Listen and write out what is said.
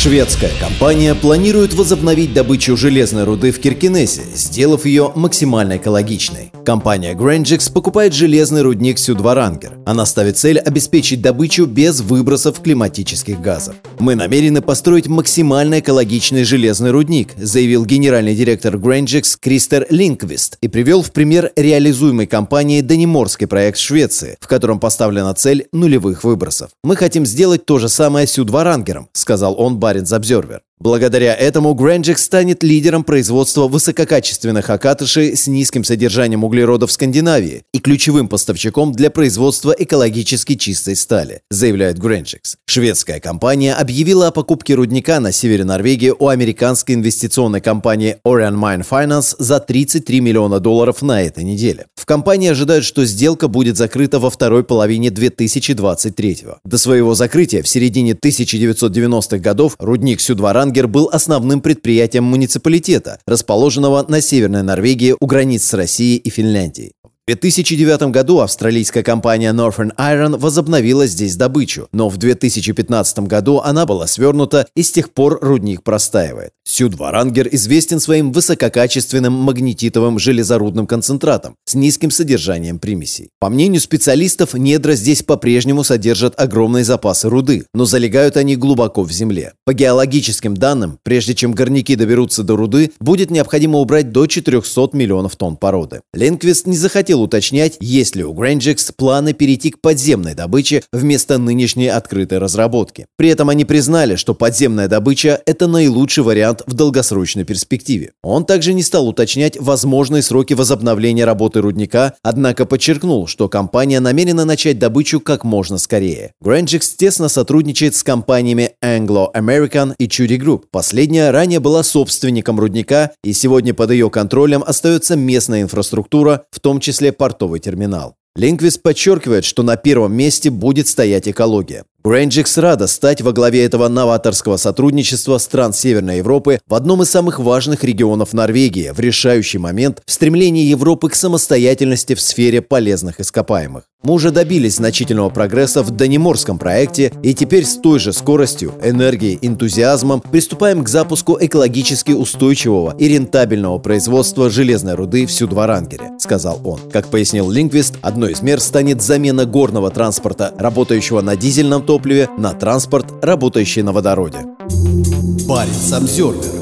Шведская компания планирует возобновить добычу железной руды в Киркинессе, сделав ее максимально экологичной. Компания Grangix покупает железный рудник Сюдварангер. Она ставит цель обеспечить добычу без выбросов климатических газов. «Мы намерены построить максимально экологичный железный рудник», заявил генеральный директор Grangix Кристер Линквист и привел в пример реализуемой компании Даниморский проект Швеции, в котором поставлена цель нулевых выбросов. «Мы хотим сделать то же самое Сюдварангером», сказал он Баренц Обзервер. Благодаря этому Grangix станет лидером производства высококачественных окатышей с низким содержанием углерода в Скандинавии и ключевым поставщиком для производства экологически чистой стали, заявляет Grangix. Шведская компания объявила о покупке рудника на севере Норвегии у американской инвестиционной компании Orion Mine Finance за 33 миллиона долларов на этой неделе. В компании ожидают, что сделка будет закрыта во второй половине 2023 До своего закрытия в середине 1990-х годов рудник Сюдваран Ставангер был основным предприятием муниципалитета, расположенного на Северной Норвегии у границ с Россией и Финляндией. В 2009 году австралийская компания Northern Iron возобновила здесь добычу, но в 2015 году она была свернута и с тех пор рудник простаивает. Сюдварангер известен своим высококачественным магнетитовым железорудным концентратом с низким содержанием примесей. По мнению специалистов, недра здесь по-прежнему содержат огромные запасы руды, но залегают они глубоко в земле. По геологическим данным, прежде чем горняки доберутся до руды, будет необходимо убрать до 400 миллионов тонн породы. Ленквист не захотел хотел уточнять, есть ли у Grangix планы перейти к подземной добыче вместо нынешней открытой разработки. При этом они признали, что подземная добыча – это наилучший вариант в долгосрочной перспективе. Он также не стал уточнять возможные сроки возобновления работы рудника, однако подчеркнул, что компания намерена начать добычу как можно скорее. Grangix тесно сотрудничает с компаниями Anglo-American и Chudy Group. Последняя ранее была собственником рудника, и сегодня под ее контролем остается местная инфраструктура, в том числе числе портовый терминал. Лингвист подчеркивает, что на первом месте будет стоять экология. Грэнджикс рада стать во главе этого новаторского сотрудничества стран Северной Европы в одном из самых важных регионов Норвегии в решающий момент в стремлении Европы к самостоятельности в сфере полезных ископаемых. Мы уже добились значительного прогресса в Даниморском проекте и теперь с той же скоростью, энергией, энтузиазмом приступаем к запуску экологически устойчивого и рентабельного производства железной руды в Сюдварангере, сказал он. Как пояснил лингвист, одной из мер станет замена горного транспорта, работающего на дизельном топливе, на транспорт, работающий на водороде. Парень Самсервер